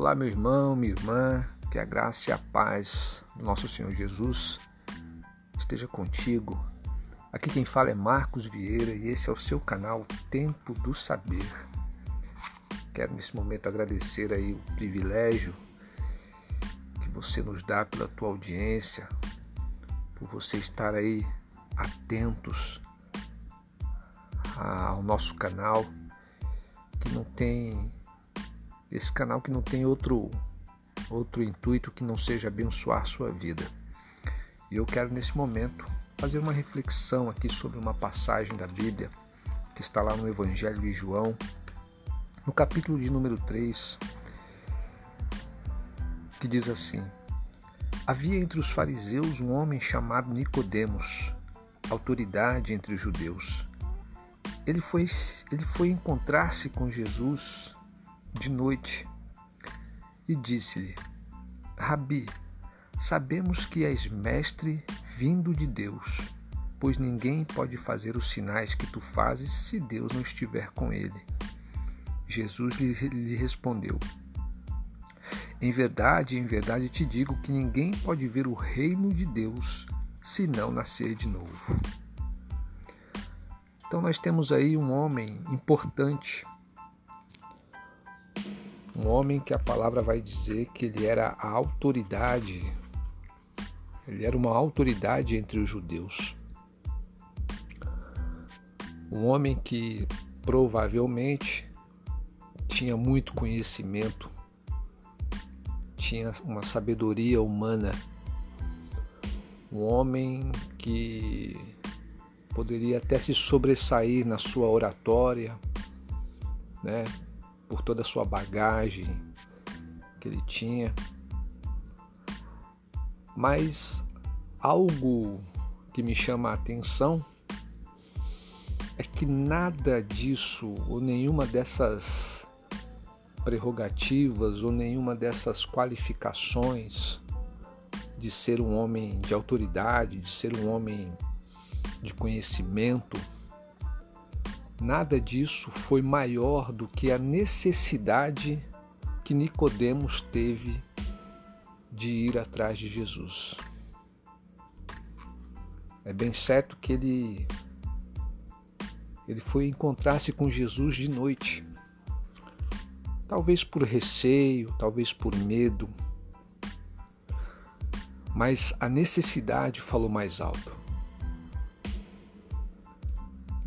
Olá, meu irmão, minha irmã, que a graça e a paz do nosso Senhor Jesus esteja contigo. Aqui quem fala é Marcos Vieira e esse é o seu canal Tempo do Saber. Quero nesse momento agradecer aí o privilégio que você nos dá pela tua audiência, por você estar aí atentos ao nosso canal que não tem esse canal que não tem outro outro intuito que não seja abençoar sua vida. E eu quero nesse momento fazer uma reflexão aqui sobre uma passagem da Bíblia que está lá no Evangelho de João, no capítulo de número 3, que diz assim: Havia entre os fariseus um homem chamado Nicodemos, autoridade entre os judeus. Ele foi, ele foi encontrar-se com Jesus de noite e disse-lhe: Rabi, sabemos que és mestre vindo de Deus, pois ninguém pode fazer os sinais que tu fazes se Deus não estiver com ele. Jesus lhe respondeu: Em verdade, em verdade te digo que ninguém pode ver o reino de Deus se não nascer de novo. Então nós temos aí um homem importante um homem que a palavra vai dizer que ele era a autoridade, ele era uma autoridade entre os judeus. Um homem que provavelmente tinha muito conhecimento, tinha uma sabedoria humana, um homem que poderia até se sobressair na sua oratória, né? Por toda a sua bagagem que ele tinha. Mas algo que me chama a atenção é que nada disso ou nenhuma dessas prerrogativas ou nenhuma dessas qualificações de ser um homem de autoridade, de ser um homem de conhecimento, Nada disso foi maior do que a necessidade que Nicodemos teve de ir atrás de Jesus. É bem certo que ele ele foi encontrar-se com Jesus de noite. Talvez por receio, talvez por medo, mas a necessidade falou mais alto.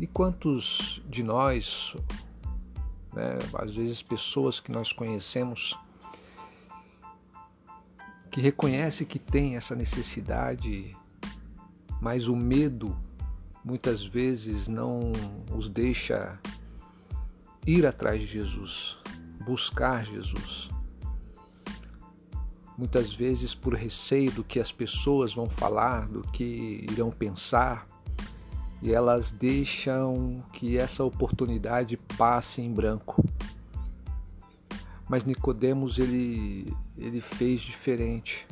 E quantos de nós, né, às vezes pessoas que nós conhecemos, que reconhece que tem essa necessidade, mas o medo muitas vezes não os deixa ir atrás de Jesus, buscar Jesus. Muitas vezes por receio do que as pessoas vão falar, do que irão pensar, e elas deixam que essa oportunidade passe em branco. Mas Nicodemos ele ele fez diferente.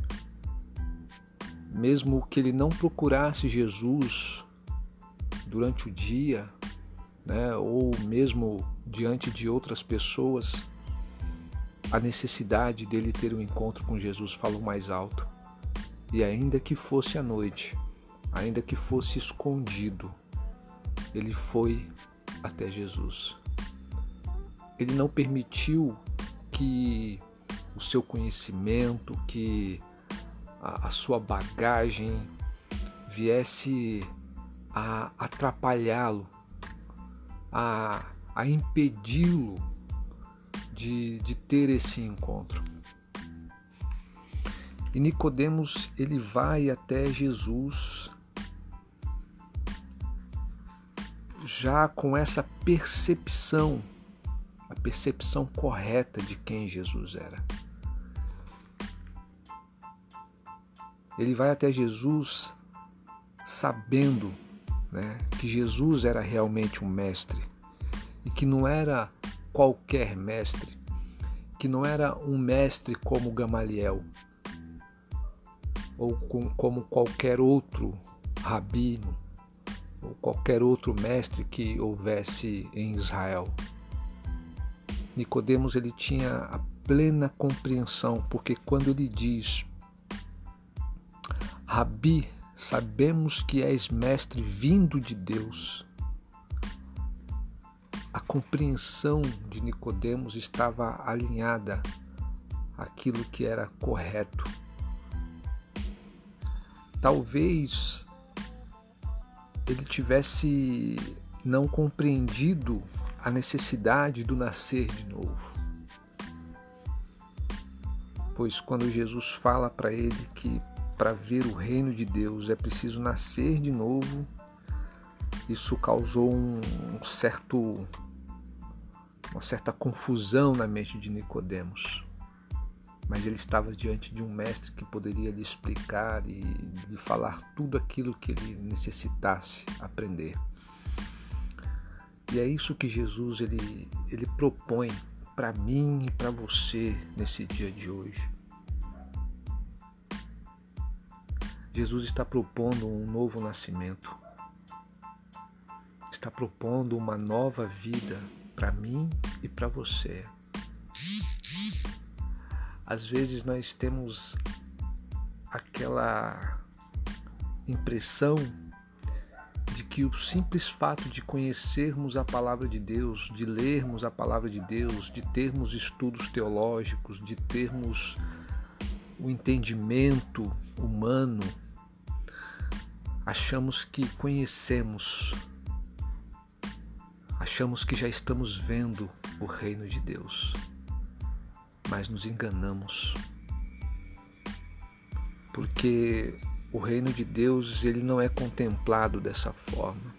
Mesmo que ele não procurasse Jesus durante o dia, né, ou mesmo diante de outras pessoas, a necessidade dele ter um encontro com Jesus falou mais alto. E ainda que fosse à noite, ainda que fosse escondido, ele foi até Jesus. Ele não permitiu que o seu conhecimento, que a, a sua bagagem viesse a atrapalhá-lo, a, a impedi-lo de, de ter esse encontro. E Nicodemos ele vai até Jesus já com essa percepção, a percepção correta de quem Jesus era. Ele vai até Jesus sabendo né, que Jesus era realmente um mestre e que não era qualquer mestre, que não era um mestre como Gamaliel ou com, como qualquer outro rabino ou qualquer outro mestre que houvesse em Israel. Nicodemos ele tinha a plena compreensão, porque quando ele diz: Rabi, sabemos que és mestre vindo de Deus. A compreensão de Nicodemos estava alinhada àquilo que era correto. Talvez ele tivesse não compreendido a necessidade do nascer de novo. Pois quando Jesus fala para ele que para ver o reino de Deus é preciso nascer de novo, isso causou um, certo uma certa confusão na mente de Nicodemos. Mas ele estava diante de um mestre que poderia lhe explicar e lhe falar tudo aquilo que ele necessitasse aprender. E é isso que Jesus ele, ele propõe para mim e para você nesse dia de hoje. Jesus está propondo um novo nascimento, está propondo uma nova vida para mim e para você. Às vezes nós temos aquela impressão de que o simples fato de conhecermos a palavra de Deus, de lermos a palavra de Deus, de termos estudos teológicos, de termos o entendimento humano, achamos que conhecemos, achamos que já estamos vendo o reino de Deus, mas nos enganamos. Porque o reino de Deus ele não é contemplado dessa forma.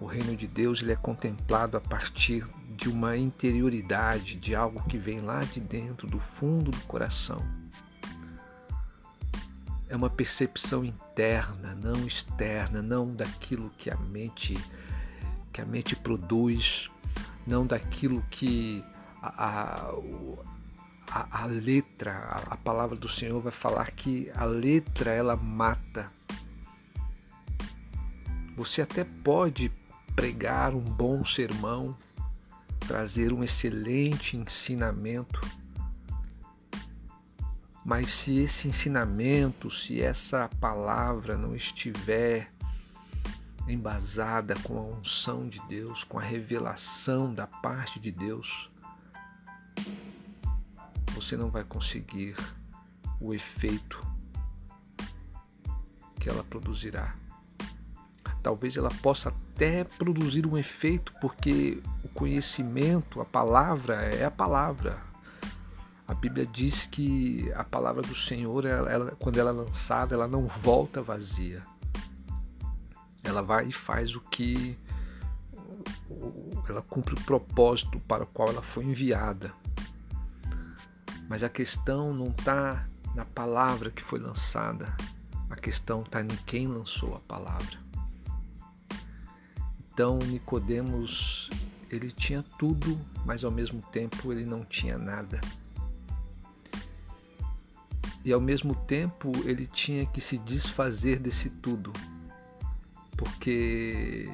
O reino de Deus ele é contemplado a partir de uma interioridade, de algo que vem lá de dentro, do fundo do coração. É uma percepção interna, não externa, não daquilo que a mente que a mente produz, não daquilo que a, a, a letra, a, a palavra do Senhor vai falar que a letra ela mata. Você até pode pregar um bom sermão, trazer um excelente ensinamento. Mas se esse ensinamento, se essa palavra não estiver embasada com a unção de Deus, com a revelação da parte de Deus, você não vai conseguir o efeito que ela produzirá. Talvez ela possa até produzir um efeito, porque o conhecimento, a palavra é a palavra. A Bíblia diz que a palavra do Senhor, ela, quando ela é lançada, ela não volta vazia. Ela vai e faz o que ela cumpre o propósito para o qual ela foi enviada. Mas a questão não está na palavra que foi lançada, a questão está em quem lançou a palavra. Então Nicodemos ele tinha tudo, mas ao mesmo tempo ele não tinha nada. E ao mesmo tempo ele tinha que se desfazer desse tudo, porque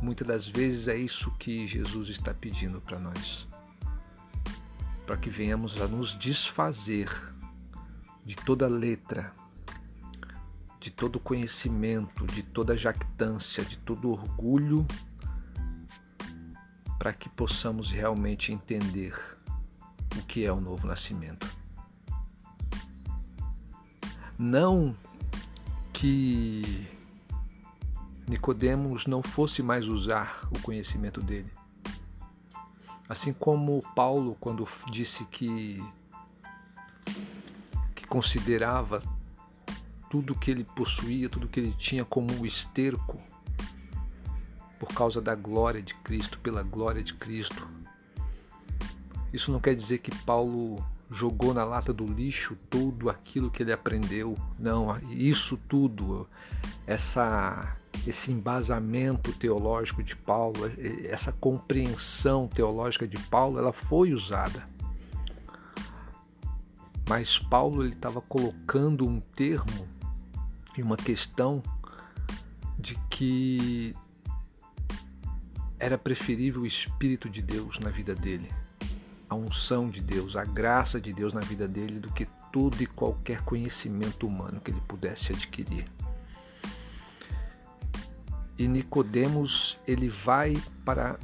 muitas das vezes é isso que Jesus está pedindo para nós para que venhamos a nos desfazer de toda letra, de todo conhecimento, de toda jactância, de todo orgulho, para que possamos realmente entender o que é o novo nascimento. Não que Nicodemos não fosse mais usar o conhecimento dele, Assim como Paulo, quando disse que, que considerava tudo que ele possuía, tudo que ele tinha como um esterco, por causa da glória de Cristo, pela glória de Cristo. Isso não quer dizer que Paulo jogou na lata do lixo tudo aquilo que ele aprendeu. Não, isso tudo, essa esse embasamento teológico de Paulo, essa compreensão teológica de Paulo, ela foi usada. Mas Paulo ele estava colocando um termo e uma questão de que era preferível o Espírito de Deus na vida dele, a unção de Deus, a graça de Deus na vida dele, do que todo e qualquer conhecimento humano que ele pudesse adquirir. E Nicodemos, ele vai para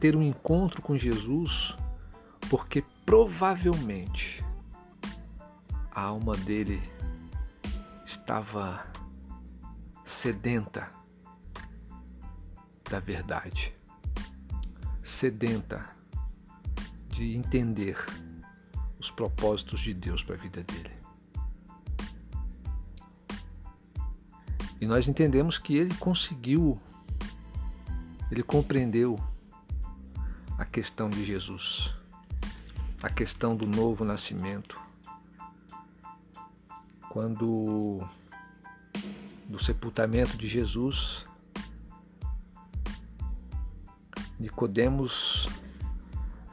ter um encontro com Jesus, porque provavelmente a alma dele estava sedenta da verdade, sedenta de entender os propósitos de Deus para a vida dele. E nós entendemos que ele conseguiu, ele compreendeu a questão de Jesus, a questão do novo nascimento. Quando do sepultamento de Jesus, Nicodemos,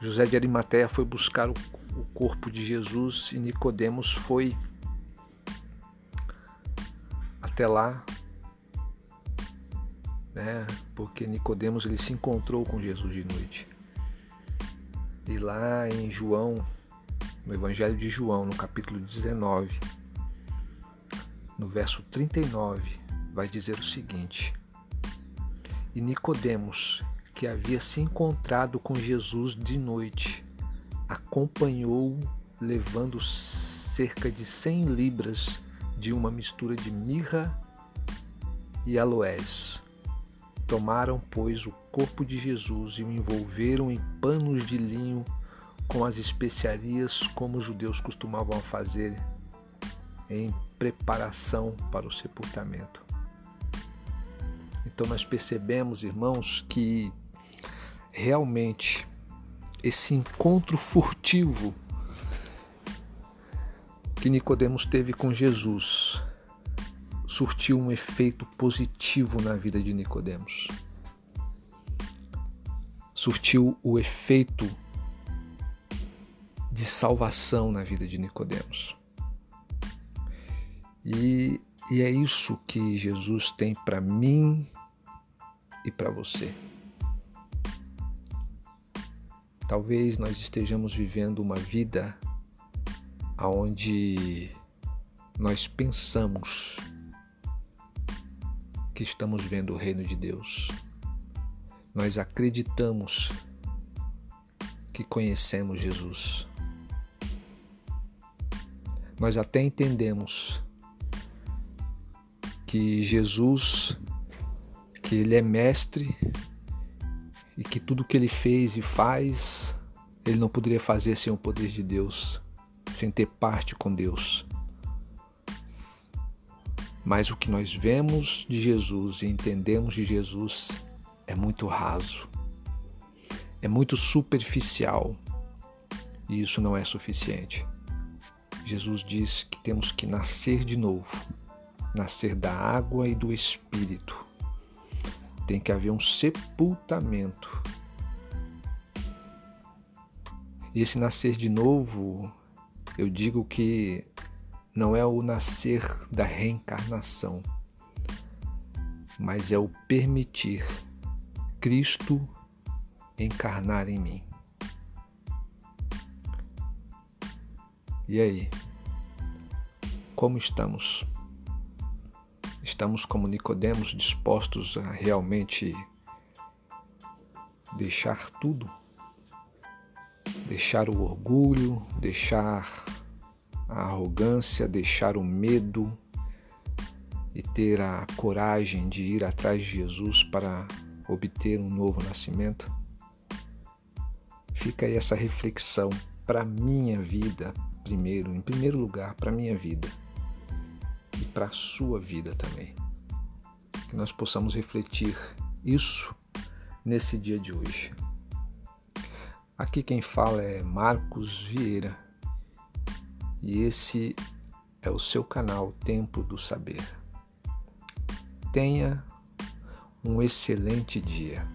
José de Arimateia foi buscar o, o corpo de Jesus e Nicodemos foi até lá, né? Porque Nicodemos ele se encontrou com Jesus de noite. E lá em João, no Evangelho de João, no capítulo 19, no verso 39, vai dizer o seguinte: E Nicodemos, que havia se encontrado com Jesus de noite, acompanhou-o levando cerca de cem libras de uma mistura de mirra e aloés. Tomaram, pois, o corpo de Jesus e o envolveram em panos de linho com as especiarias como os judeus costumavam fazer em preparação para o sepultamento. Então nós percebemos, irmãos, que realmente esse encontro furtivo que Nicodemos teve com Jesus surtiu um efeito positivo na vida de Nicodemos. Surtiu o efeito de salvação na vida de Nicodemos. E, e é isso que Jesus tem para mim e para você. Talvez nós estejamos vivendo uma vida onde nós pensamos que estamos vendo o reino de Deus. Nós acreditamos que conhecemos Jesus. Nós até entendemos que Jesus, que ele é mestre e que tudo que ele fez e faz, ele não poderia fazer sem o poder de Deus, sem ter parte com Deus. Mas o que nós vemos de Jesus e entendemos de Jesus é muito raso, é muito superficial e isso não é suficiente. Jesus diz que temos que nascer de novo, nascer da água e do Espírito tem que haver um sepultamento. E esse nascer de novo, eu digo que não é o nascer da reencarnação, mas é o permitir Cristo encarnar em mim. E aí? Como estamos? Estamos como Nicodemos dispostos a realmente deixar tudo? Deixar o orgulho, deixar a arrogância, deixar o medo e ter a coragem de ir atrás de Jesus para obter um novo nascimento? Fica aí essa reflexão para minha vida, primeiro, em primeiro lugar, para minha vida e para a sua vida também. Que nós possamos refletir isso nesse dia de hoje. Aqui quem fala é Marcos Vieira e esse é o seu canal Tempo do Saber. Tenha um excelente dia.